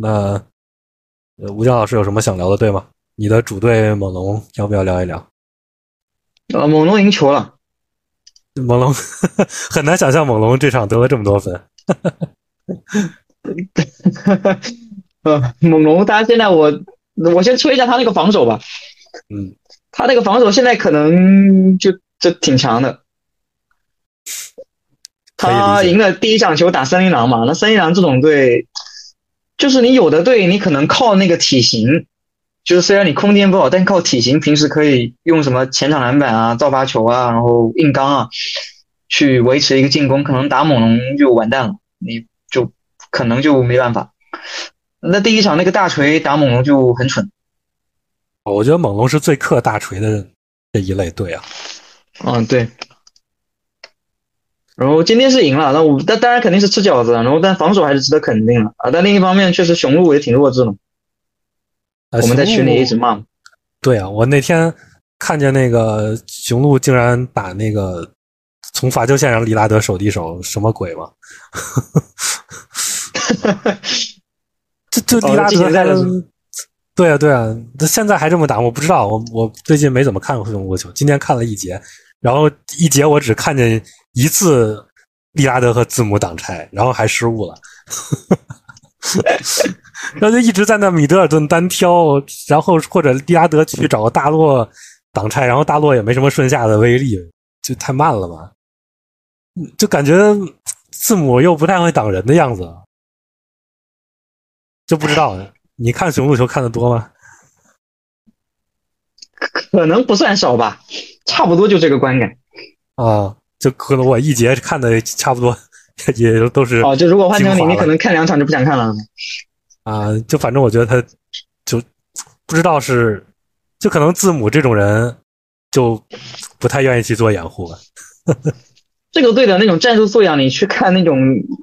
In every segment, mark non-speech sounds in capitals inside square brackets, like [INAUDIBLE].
那呃吴江老师有什么想聊的队吗？你的主队猛龙要不要聊一聊？呃，猛龙赢球了。猛龙很难想象猛龙这场得了这么多分。[LAUGHS] 呃，猛龙他现在我我先吹一下他那个防守吧。嗯，他那个防守现在可能就就挺强的。他赢了第一场球打森林狼嘛，那森林狼这种队，就是你有的队你可能靠那个体型，就是虽然你空间不好，但靠体型平时可以用什么前场篮板啊、造罚球啊，然后硬刚啊，去维持一个进攻，可能打猛龙就完蛋了，你就可能就没办法。那第一场那个大锤打猛龙就很蠢。我觉得猛龙是最克大锤的这一类队啊。嗯，对。然后今天是赢了，那我但当然肯定是吃饺子，然后但防守还是值得肯定的啊。但另一方面，确实雄鹿也挺弱智的。我们在群里一直骂。对啊，我那天看见那个雄鹿竟然打那个从罚球线上利拉德手递手，什么鬼嘛？[LAUGHS] 这这利拉德还对啊对啊，他现在还这么打，我不知道。我我最近没怎么看过雄鹿球，今天看了一节，然后一节我只看见。一次利拉德和字母挡拆，然后还失误了，[LAUGHS] 然后就一直在那米德尔顿单挑，然后或者利拉德去找个大洛挡拆，然后大洛也没什么顺下的威力，就太慢了嘛，就感觉字母又不太会挡人的样子，就不知道你看雄鹿球看的多吗？可能不算少吧，差不多就这个观感啊。就可能我一节看的差不多，[LAUGHS] 也都是哦。就如果换成你，你可能看两场就不想看了。啊，就反正我觉得他，就不知道是，就可能字母这种人，就不太愿意去做掩护了。[LAUGHS] 这个队的那种战术素养，你去看那种，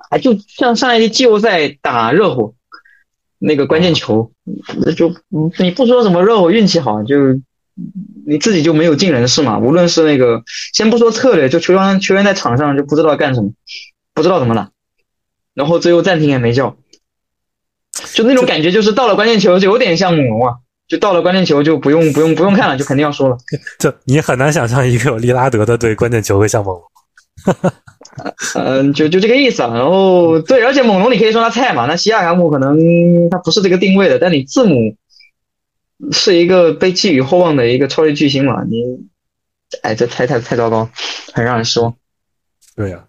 哎，就像上一季季后赛打热火那个关键球，那就你不说什么热火运气好，就。你自己就没有尽人事嘛？无论是那个，先不说策略，就球员球员在场上就不知道干什么，不知道怎么打，然后最后暂停也没叫，就那种感觉，就是到了关键球就有点像猛龙啊，就到了关键球就不用不用不用看了，就肯定要输了。[LAUGHS] 就你很难想象一个有利拉德的队关键球会像猛龙。[LAUGHS] 嗯，就就这个意思啊。然后对，而且猛龙你可以说他菜嘛，那西亚卡姆可能他不是这个定位的，但你字母。是一个被寄予厚望的一个超级巨星嘛？你，哎，这太太太糟糕，很让人失望。对呀，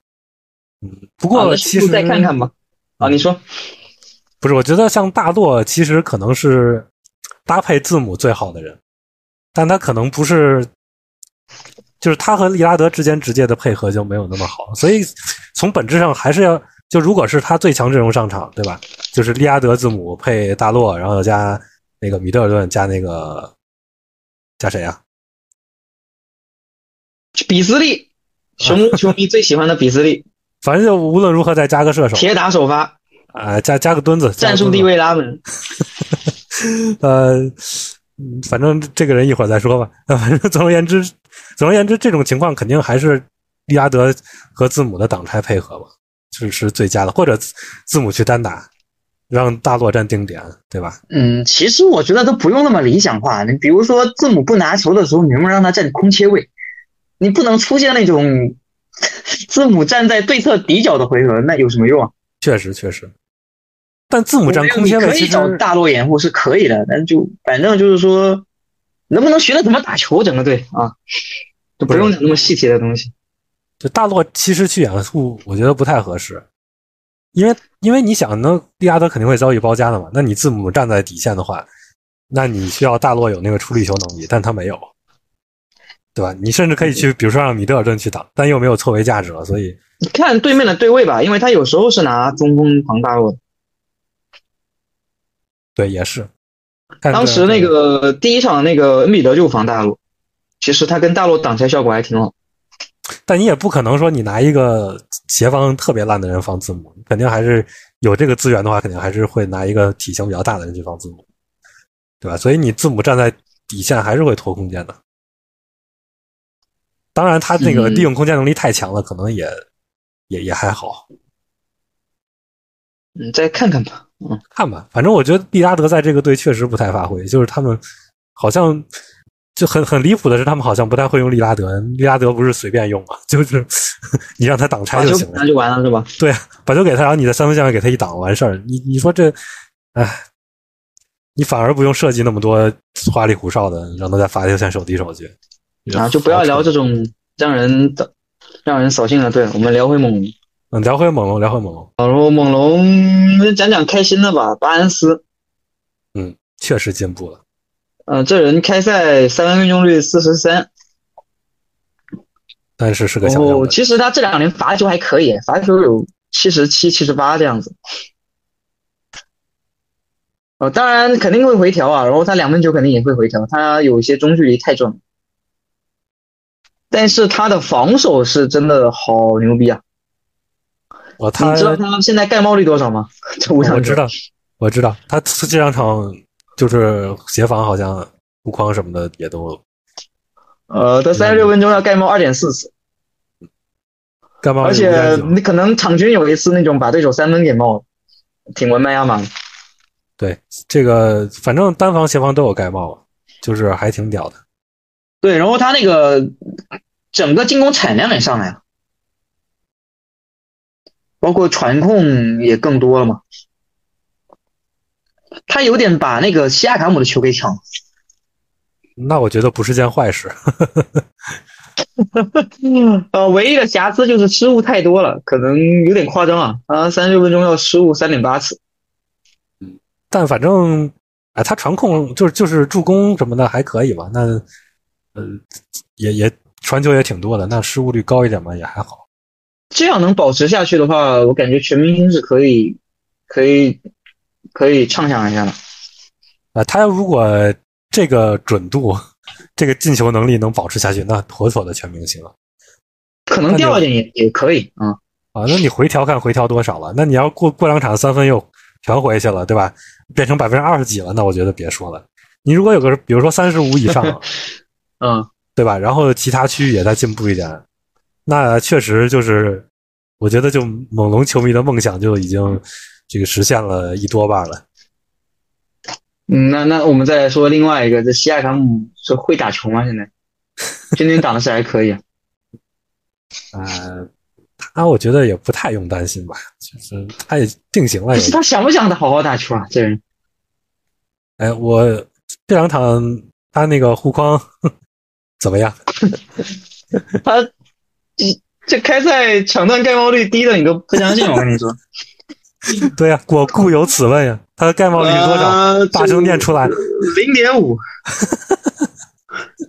嗯，不过其实再看看吧。啊，你说，不是？我觉得像大洛其实可能是搭配字母最好的人，但他可能不是，就是他和利拉德之间直接的配合就没有那么好，所以从本质上还是要就如果是他最强阵容上场，对吧？就是利拉德字母配大洛，然后加。那个米德尔顿加那个加谁啊？比斯利，熊球迷最喜欢的比斯利。反正就无论如何再加个射手，铁打首发啊，加加个墩子，战术地位拉满。呃，反正这个人一会儿再说吧。反正总而言之，总而言之，这种情况肯定还是利拉德和字母的挡拆配合吧，是是最佳的，或者字母去单打。让大洛站定点，对吧？嗯，其实我觉得都不用那么理想化。你比如说，字母不拿球的时候，你能不能让他站空切位？你不能出现那种 [LAUGHS] 字母站在对侧底角的回合，那有什么用啊？确实，确实。但字母站空切位，可以找大洛掩护是可以的，但就反正就是说，能不能学的怎么打球，整个队啊，就不用那么细节的东西。就大洛其实去掩护，我觉得不太合适。因为，因为你想，那利拉德肯定会遭遇包夹的嘛。那你字母站在底线的话，那你需要大洛有那个出力球能力，但他没有，对吧？你甚至可以去，比如说让米德尔顿去挡，但又没有错位价值了。所以你看对面的对位吧，因为他有时候是拿中锋防大洛。对，也是。当时那个第一场那个恩比德就防大洛，其实他跟大洛挡拆效果还挺好。但你也不可能说你拿一个协方特别烂的人放字母，肯定还是有这个资源的话，肯定还是会拿一个体型比较大的人去放字母，对吧？所以你字母站在底线还是会拖空间的。当然，他那个利用空间能力太强了，可能也也也还好。你，再看看吧。嗯，看吧，反正我觉得利拉德在这个队确实不太发挥，就是他们好像就很很离谱的是，他们好像不太会用利拉德。利拉德不是随便用嘛，就是 [LAUGHS] 你让他挡拆就行了那。就完了是吧？对，把球给他，然后你在三分线上给他一挡，完事儿。你你说这，哎，你反而不用设计那么多花里胡哨的，让他在罚球线手递手去。啊，就不要聊这种让人让人扫兴的对，我们聊回猛龙。嗯，聊回猛龙，聊回猛龙，然后猛龙讲讲开心的吧，巴恩斯，嗯，确实进步了。呃，这人开赛三分命中率四十三，但是是个小样本。其实他这两年罚球还可以，罚球有七十七、七十八这样子。呃，当然肯定会回调啊，然后他两分球肯定也会回调，他有一些中距离太准，但是他的防守是真的好牛逼啊！哦，他你知道他现在盖帽率多少吗？[LAUGHS] 这五场球我知道，我知道，他这两场就是协防好像护框什么的也都呃，他三十六分钟要盖帽二点四次，盖帽？而且你可能场均有一次那种把对手三分给帽了，挺文麦亚马。对这个，反正单防协防都有盖帽，就是还挺屌的。对，然后他那个整个进攻产量也上来了，包括传控也更多了嘛。他有点把那个西亚卡姆的球给抢了。那我觉得不是件坏事。[LAUGHS] 呃，唯一的瑕疵就是失误太多了，可能有点夸张啊。啊三十六分钟要失误三点八次。嗯但反正，哎，他传控就是就是助攻什么的还可以吧？那呃，也也传球也挺多的，那失误率高一点嘛，也还好。这样能保持下去的话，我感觉全明星是可以，可以，可以畅想一下的。啊、他如果这个准度、这个进球能力能保持下去，那妥妥的全明星了。可能掉一点也也可以啊。啊，那你回调看回调多少了？那你要过过两场三分又全回去了，对吧？变成百分之二十几了，那我觉得别说了。你如果有个比如说三十五以上，[LAUGHS] 嗯，对吧？然后其他区域也在进步一点，那确实就是，我觉得就猛龙球迷的梦想就已经这个实现了一多半了。嗯，那那我们再来说另外一个，这西亚卡姆是会打球吗？现在 [LAUGHS] 今天打的是还可以啊。呃，他我觉得也不太用担心吧，就是他也定型了也可是。他想不想好好打球啊？这人哎，我这两场他那个护框怎么样？[LAUGHS] 他这这开赛抢断盖帽率低的你都不相信，我跟你说。[LAUGHS] 对呀、我故有此问呀，他的盖帽率是多少？呃大声念出来。零点五，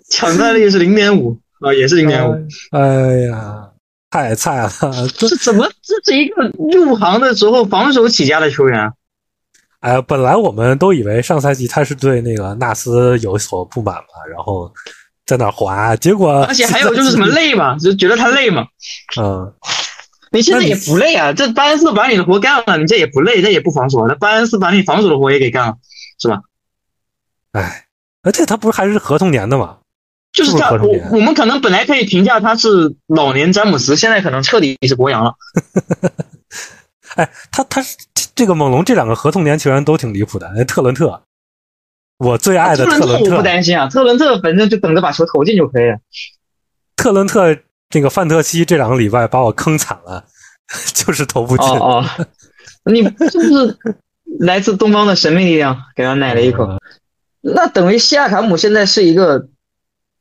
抢断率是零点五啊，也是零点五。哎呀，太菜了！这这怎么？这是一个入行的时候防守起家的球员啊。哎呀，本来我们都以为上赛季他是对那个纳斯有所不满嘛，然后在那滑，结果而且还有就是什么累嘛，就觉得他累嘛。嗯，你现在也不累啊，这巴恩斯把你的活干了，你这也不累，这也不防守，那巴恩斯把你防守的活也给干了，是吧？哎，而且他不是还是合同年的吗？就是他，我我们可能本来可以评价他是老年詹姆斯，现在可能彻底是博扬了。[LAUGHS] 哎，他他这个猛龙这两个合同年球员都挺离谱的，那特伦特，我最爱的特伦我不特伦特，担心啊，特伦特反正就等着把球投进就可以了。特伦特这个范特西这两个礼拜把我坑惨了，[LAUGHS] 就是投不进。哦哦，你是不是来自东方的神秘力量给他奶了一口？嗯 [LAUGHS] 那等于西亚卡姆现在是一个，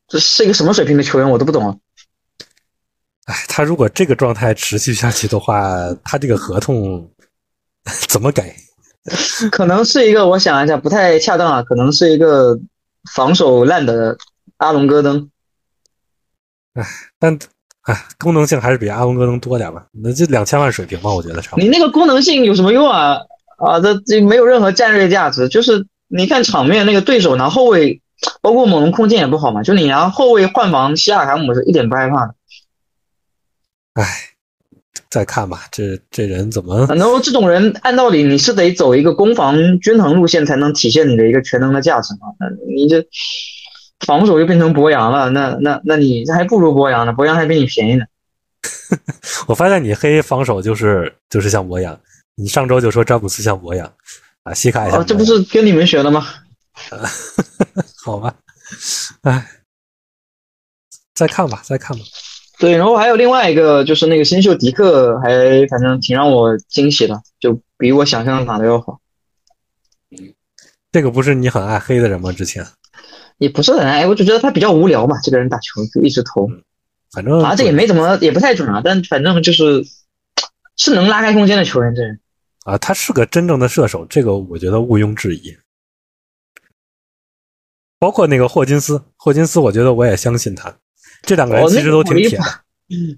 这是一个什么水平的球员，我都不懂啊。哎，他如果这个状态持续下去的话，他这个合同 [LAUGHS] 怎么给？可能是一个，我想一下，不太恰当啊，可能是一个防守烂的阿隆戈登。但哎，[LAUGHS] 功能性还是比阿龙哥能多点吧？那这两千万水平吧，我觉得差不多。你那个功能性有什么用啊？啊，这这没有任何战略价值。就是你看场面那个对手拿后卫，包括猛龙空间也不好嘛，就你拿后卫换防西亚卡姆是一点不害怕的。哎，再看吧，这这人怎么？然后这种人按道理你是得走一个攻防均衡路线，才能体现你的一个全能的价值嘛。那你这防守又变成博扬了，那那那你还不如博扬呢，博扬还比你便宜呢。[LAUGHS] 我发现你黑防守就是就是像博扬，你上周就说詹姆斯像博洋啊，西卡也像、哦，这不是跟你们学的吗？[LAUGHS] 好吧？哎，再看吧，再看吧。对，然后还有另外一个就是那个新秀迪克，还反正挺让我惊喜的，就比我想象的打的要好。这个不是你很爱黑的人吗？之前也不是很爱，我就觉得他比较无聊嘛，这个人打球就一直投，反正啊，这也没怎么，也不太准啊，但反正就是是能拉开空间的球员，这人。啊，他是个真正的射手，这个我觉得毋庸置疑。包括那个霍金斯，霍金斯，我觉得我也相信他。这两个人其实都挺铁的。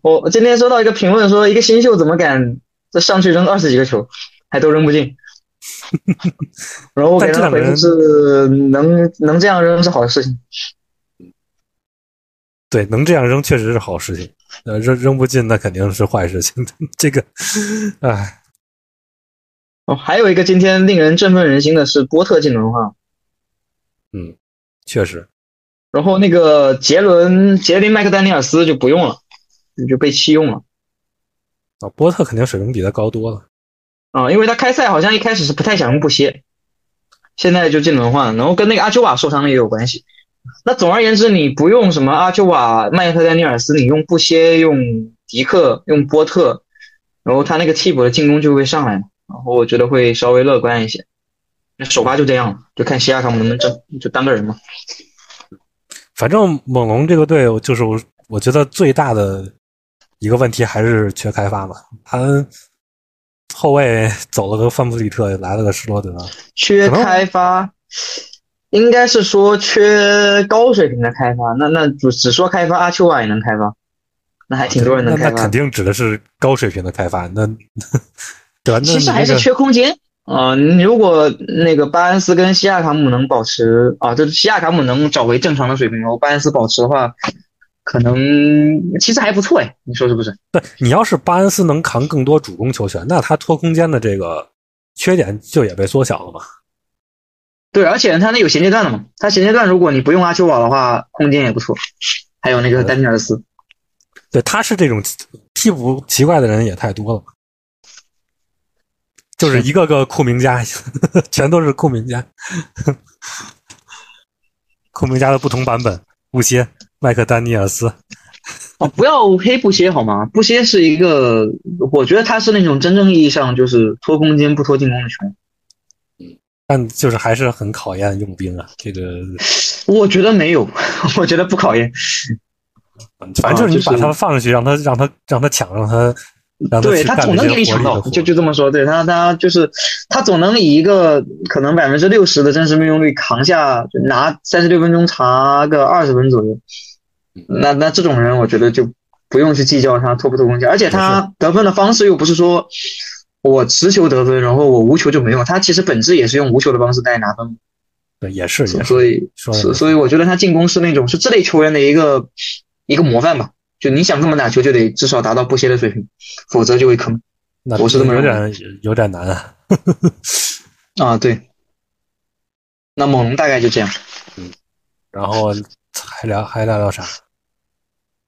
我我今天收到一个评论说，一个新秀怎么敢这上去扔二十几个球，还都扔不进。[LAUGHS] 然后我给他的回复是：能能这样扔是好事情。对，能这样扔确实是好事情。呃，扔扔不进那肯定是坏事情。[LAUGHS] 这个，哎。哦，还有一个今天令人振奋人心的是波特进轮换。嗯，确实。然后那个杰伦杰林麦克丹尼尔斯就不用了，就被弃用了。啊，波特肯定水平比他高多了。啊，因为他开赛好像一开始是不太想用布歇，现在就进轮换，然后跟那个阿丘瓦受伤了也有关系。那总而言之，你不用什么阿丘瓦、麦克丹尼尔斯，你用布歇、用迪克、用波特，然后他那个替补的进攻就会上来，然后我觉得会稍微乐观一些。那首发就这样了，就看西亚卡姆能不能争，就当个人嘛。反正猛龙这个队，就是我我觉得最大的一个问题还是缺开发嘛。他后卫走了个范布里特，来了个施罗德，缺开发，应该是说缺高水平的开发。那那只只说开发，阿丘瓦也能开发，那还挺多人能开发。那肯定指的是高水平的开发。那对吧？其实还是缺空间。啊，你如果那个巴恩斯跟西亚卡姆能保持啊，就是西亚卡姆能找回正常的水平，然后巴恩斯保持的话，可能其实还不错哎，你说是不是？对你要是巴恩斯能扛更多主攻球权，那他拖空间的这个缺点就也被缩小了嘛。对，而且他那有衔接段的嘛，他衔接段如果你不用阿丘瓦的话，空间也不错。还有那个丹尼尔斯，对，他是这种替补奇怪的人也太多了。就是一个个库明加，[LAUGHS] 全都是库明加，库明加的不同版本。布歇、麦克丹尼尔斯，哦，不要黑布歇好吗？布歇是一个，我觉得他是那种真正意义上就是拖空间不拖进攻的球员。嗯，但就是还是很考验用兵啊。这个，我觉得没有，[LAUGHS] 我觉得不考验。反正就是你把他放上去，让他让他让他抢，让他。对他总能给你抢到，就就这么说。对他，他就是他总能以一个可能百分之六十的真实命中率扛下，就拿三十六分钟查个二十分左右。那那这种人，我觉得就不用去计较他拖不拖空间，而且他得分的方式又不是说我持球得分，然后我无球就没用。他其实本质也是用无球的方式在拿分。对，也是。所以，所所以我觉得他进攻是那种是这类球员的一个一个模范吧。就你想这么打球，就得至少达到布歇的水平，否则就会坑。那我是这么有点有点难啊。啊，对。那猛龙大概就这样。嗯。然后还聊还聊聊啥？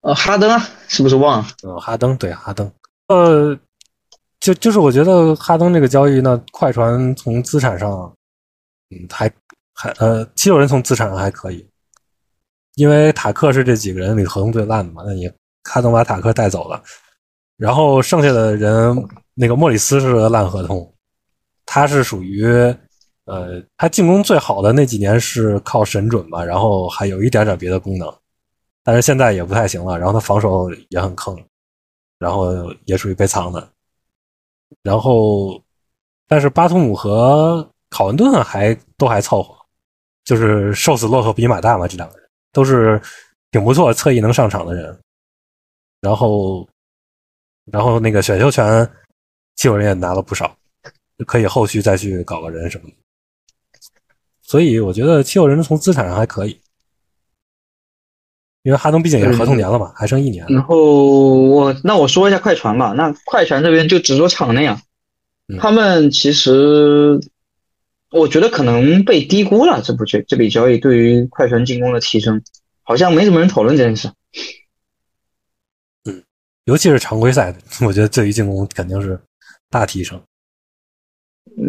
呃，哈登啊，是不是忘了？呃，哈登对哈登。呃，就就是我觉得哈登这个交易呢，快船从资产上，嗯，还还呃，七六人从资产上还可以，因为塔克是这几个人里合同最烂的嘛，那你。卡登把塔克带走了，然后剩下的人，那个莫里斯是个烂合同，他是属于，呃，他进攻最好的那几年是靠神准吧，然后还有一点点别的功能，但是现在也不太行了，然后他防守也很坑，然后也属于被藏的，然后，但是巴图姆和考文顿还都还凑合，就是瘦死骆驼比马大嘛，这两个人都是挺不错，侧翼能上场的人。然后，然后那个选秀权，七六人也拿了不少，可以后续再去搞个人什么的。所以我觉得七六人从资产上还可以，因为哈登毕竟也是合同年了嘛，还剩一年。然后我那我说一下快船吧，那快船这边就只说场内啊，他们其实我觉得可能被低估了，这部这这笔交易对于快船进攻的提升，好像没什么人讨论这件事。尤其是常规赛，[LAUGHS] 我觉得对于进攻肯定是大提升。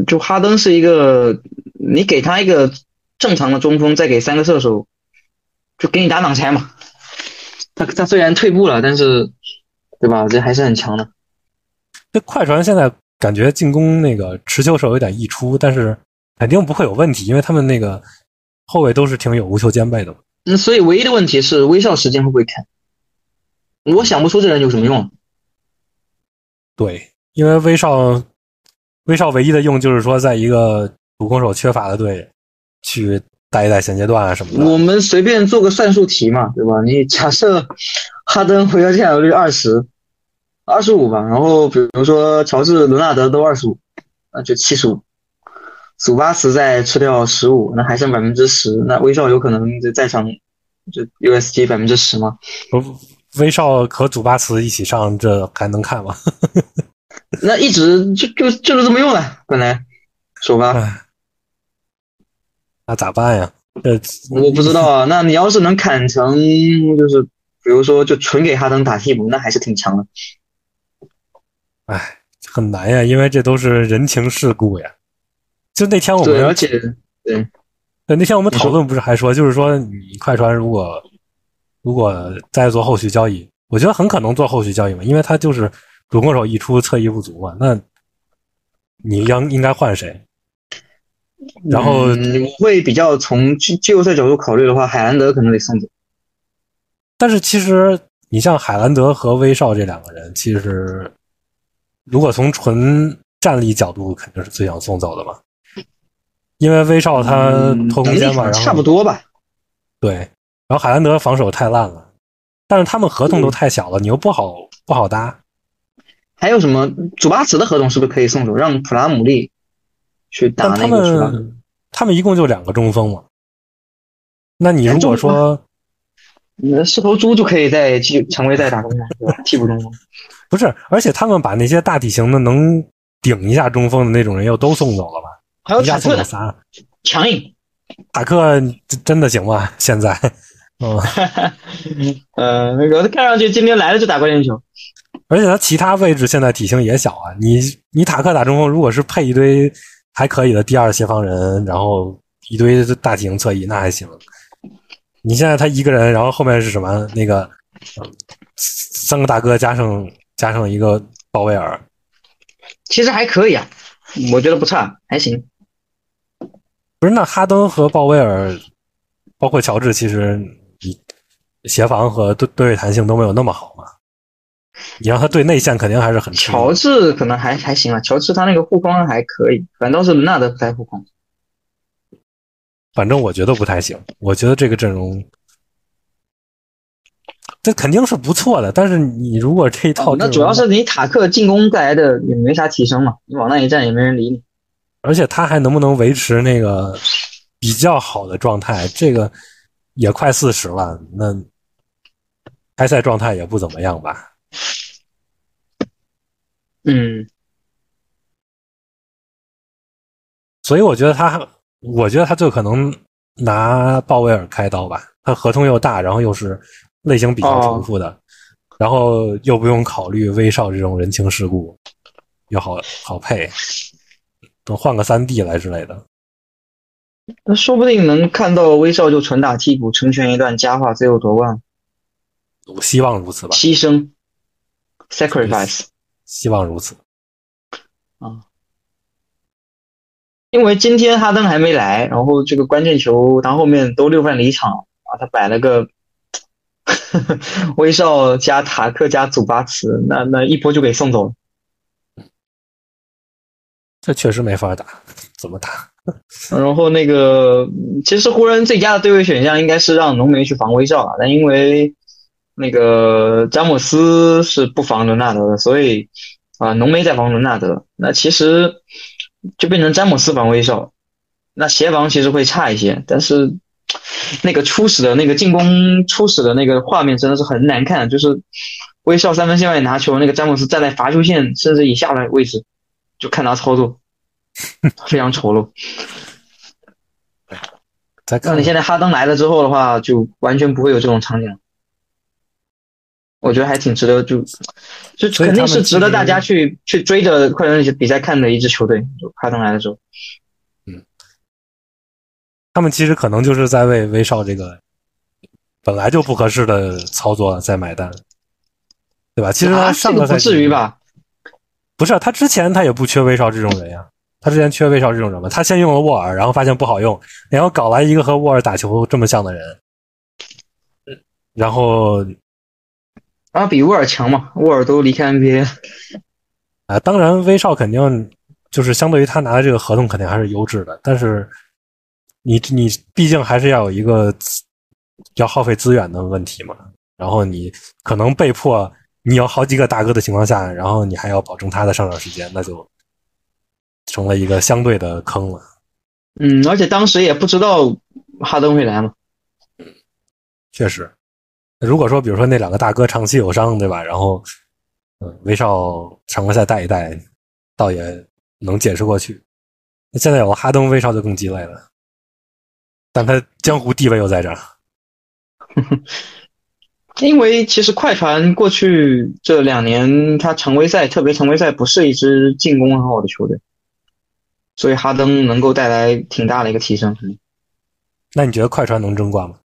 就哈登是一个，你给他一个正常的中锋，再给三个射手，就给你打挡拆嘛。[LAUGHS] 他他虽然退步了，但是，对吧？这还是很强的。这快船现在感觉进攻那个持球手有点溢出，但是肯定不会有问题，因为他们那个后卫都是挺有无球兼备的。嗯，所以唯一的问题是微笑时间会不会开？我想不出这人有什么用。对，因为威少，威少唯一的用就是说，在一个主攻手缺乏的队去带一带衔接段啊什么的。我们随便做个算术题嘛，对吧？你假设哈登回合占有率二十。二十五吧，然后比如说乔治、伦纳德都二十五，那就七十五。祖巴茨再吃掉十五，那还剩百分之十。那威少有可能就在场就 USG 百分之十吗？不，威少和祖巴茨一起上，这还能看吗？[LAUGHS] 那一直就就就是这么用的，本来首发。那咋办呀？呃我不知道啊。[LAUGHS] 那你要是能砍成，就是比如说就纯给哈登打替补，那还是挺强的。哎，很难呀，因为这都是人情世故呀。就那天我们，对，而且对，对，那天我们讨论不是还说，就是说你快船如果如果再做后续交易，我觉得很可能做后续交易嘛，因为他就是主攻手一出，侧翼不足嘛。那你应应该换谁？然后我会比较从季季后赛角度考虑的话，海兰德可能得送走。但是其实你像海兰德和威少这两个人，其实。如果从纯战力角度，肯定是最想送走的嘛，因为威少他偷空间嘛，然后差不多吧。对，然后海兰德防守太烂了，但是他们合同都太小了，你又不好不好搭。还有什么？祖巴茨的合同是不是可以送走，让普拉姆利去打那个他们他们一共就两个中锋嘛。那你如果说，那是头猪就可以在继续成为再打中锋，替补中锋。不是，而且他们把那些大体型的能顶一下中锋的那种人又都送走了吧？还有塔克仨强硬，塔克真的行吗？现在，嗯，[LAUGHS] 呃，那个看上去今天来了就打关键球，而且他其他位置现在体型也小啊。你你塔克打中锋，如果是配一堆还可以的第二协防人，然后一堆大体型侧翼，那还行。你现在他一个人，然后后面是什么？那个三个大哥加上。加上一个鲍威尔，其实还可以啊，我觉得不差，还行。不是那哈登和鲍威尔，包括乔治，其实协防和对对位弹性都没有那么好嘛。你让他对内线肯定还是很。乔治可能还还行啊，乔治他那个护框还可以，反倒是伦纳德不太护框。反正我觉得不太行，我觉得这个阵容。这肯定是不错的，但是你如果这一套，那主要是你塔克进攻带来的也没啥提升嘛，你往那一站也没人理你。而且他还能不能维持那个比较好的状态？这个也快四十了，那开赛状态也不怎么样吧？嗯，所以我觉得他，我觉得他最可能拿鲍威尔开刀吧。他合同又大，然后又是。类型比较重复的，然后又不用考虑威少这种人情世故，又好好配，等换个三 D 来之类的，那说不定能看到威少就纯打替补，成全一段佳话，最后夺冠。希望如此吧。牺牲，sacrifice，希望如此。啊，因为今天哈登还没来，然后这个关键球他后面都六犯离场啊，他摆了个。威少加塔克加祖巴茨，那那一波就给送走了。这确实没法打，怎么打？[LAUGHS] 然后那个，其实湖人最佳的对位选项应该是让浓眉去防威少啊，但因为那个詹姆斯是不防伦纳德的，所以啊，浓眉在防伦纳德，那其实就变成詹姆斯防威少，那协防其实会差一些，但是。那个初始的那个进攻初始的那个画面真的是很难看，就是威少三分线外拿球，那个詹姆斯站在罚球线甚至以下的位置，就看他操作，非常丑陋。[LAUGHS] 那你现在哈登来了之后的话，就完全不会有这种场景。我觉得还挺值得，就就肯定是值得大家去去追着快船比赛看的一支球队。就哈登来的时候，嗯他们其实可能就是在为威少这个本来就不合适的操作在买单，对吧？其实他啊这个不上个赛季至于吧？不是，他之前他也不缺威少这种人呀。他之前缺威少这种人吗？他先用了沃尔，然后发现不好用，然后搞来一个和沃尔打球这么像的人，然后啊，比沃尔强嘛？沃尔都离开 NBA，啊，当然威少肯定就是相对于他拿的这个合同肯定还是优质的，但是你你毕竟还是要有一个要耗费资源的问题嘛。然后你可能被迫你有好几个大哥的情况下，然后你还要保证他的上场时间，那就成了一个相对的坑了。嗯，而且当时也不知道哈登会来嘛。确实，如果说比如说那两个大哥长期有伤，对吧？然后，嗯，威少常规赛带一带，倒也能解释过去。那现在有了哈登，威少就更鸡肋了，但他江湖地位又在这儿。[LAUGHS] 因为其实快船过去这两年，他常规赛，特别常规赛不是一支进攻很好的球队，所以哈登能够带来挺大的一个提升。那你觉得快船能争冠吗？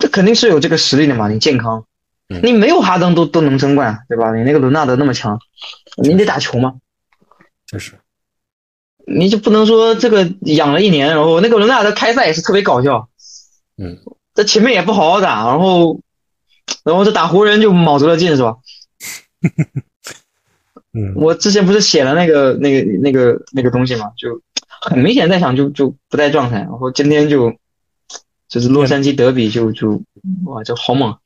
这肯定是有这个实力的嘛，你健康，嗯。你没有哈登都都能争冠，对吧？你那个伦纳德那么强，你得打球吗，确实，你就不能说这个养了一年，然后那个伦纳德开赛也是特别搞笑，嗯，这前面也不好好打，然后然后这打湖人就卯足了劲，是吧？[LAUGHS] 嗯，我之前不是写了那个那个那个那个东西嘛，就很明显在想就就不在状态，然后今天就就是洛杉矶德比就就哇就好猛，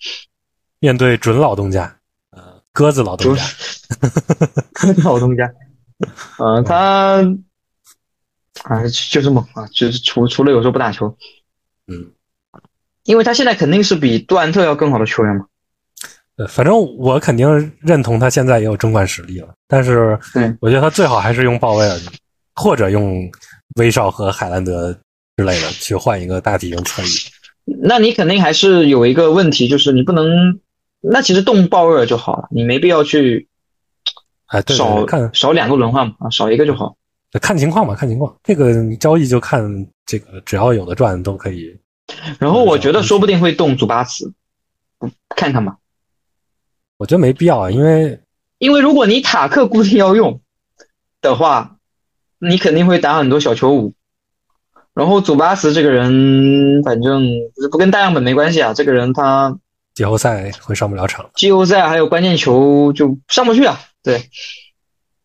面对准老东家，呃，鸽子老东家，鸽 [LAUGHS] 子老东家，嗯、他啊就是猛啊，就是除除了有时候不打球，嗯，因为他现在肯定是比杜兰特要更好的球员嘛，呃，反正我肯定认同他现在也有争冠实力了，但是对。我觉得他最好还是用鲍威尔，或者用威少和海兰德之类的去换一个大体型侧翼。那你肯定还是有一个问题，就是你不能，那其实动鲍威尔就好了，你没必要去哎，对对少，看少两个轮换嘛，啊，少一个就好。看情况吧，看情况。这个交易就看这个，只要有的赚都可以。然后我觉得说不定会动祖巴茨，嗯看看吧。我觉得没必要啊，因为因为如果你塔克固定要用的话，你肯定会打很多小球舞。然后祖巴茨这个人，反正不跟大样本没关系啊。这个人他季后赛会上不了场，季后赛还有关键球就上不去啊。对，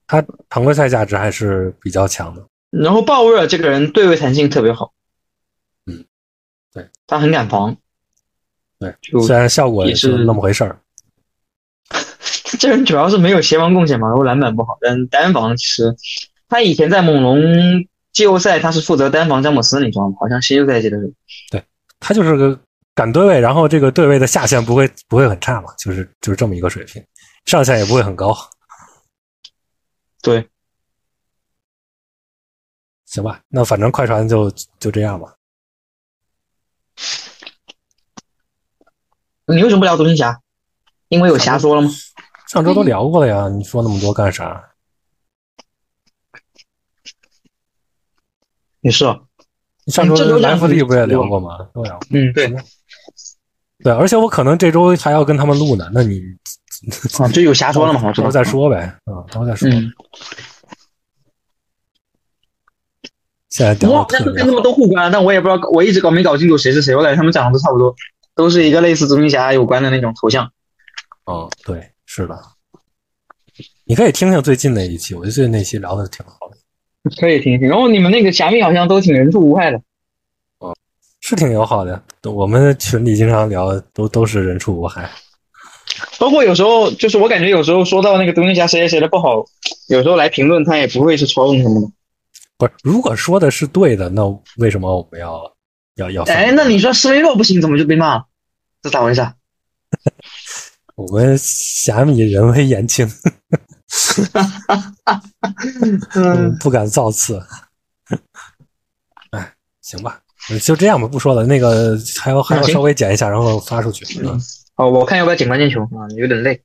他常规赛价值还是比较强的。然后鲍威尔这个人对位弹性特别好，嗯，对，他很敢防。对，就虽然效果也是那么回事儿。[LAUGHS] 这人主要是没有协防贡献嘛，然后篮板不好，但单防其实他以前在猛龙季后赛他是负责单防詹姆斯，你知道吗？好像新秀赛季的时候。他就是个敢对位，然后这个对位的下限不会不会很差嘛，就是就是这么一个水平，上限也不会很高。对，行吧，那反正快船就就这样吧。你为什么不聊独行侠？因为有侠说了吗？上周都聊过了呀，你说那么多干啥？也是啊，上周这周莱弗利不也聊过吗？都聊过。嗯，对对，而且我可能这周还要跟他们录呢，那你啊，就有瞎说了嘛，我知道。到时候再说呗，啊，到时候再说。嗯，现在聊我好的特别好像跟他们都互关，但我也不知道，我一直搞没搞清楚谁是谁。我感觉他们长得都差不多，都是一个类似独行侠有关的那种头像。哦，对，是的。你可以听听最近那一期，我觉得最近那期聊的挺好的，[LAUGHS] 可以听一听。然后你们那个侠蜜好像都挺人畜无害的。哦是挺友好的。我们群里经常聊，都都是人畜无害。包括有时候，就是我感觉有时候说到那个独行侠谁谁谁的不好，有时候来评论他也不会是嘲讽什么的。不是，如果说的是对的，那为什么我们要要要？哎，那你说施威洛不行，怎么就被骂了？这咋回事啊？[LAUGHS] 我们侠米人微言轻，[LAUGHS] 嗯，不敢造次。哎，行吧，就这样吧，不说了。那个还要还要稍微剪一下，然后发出去。嗯，哦，我看要不要剪关键球啊？有点累。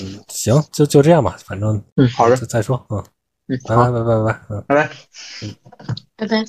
嗯行，就就这样吧，反正嗯，好的再，说。嗯，嗯，拜拜，拜拜拜拜。嗯。拜拜。拜拜。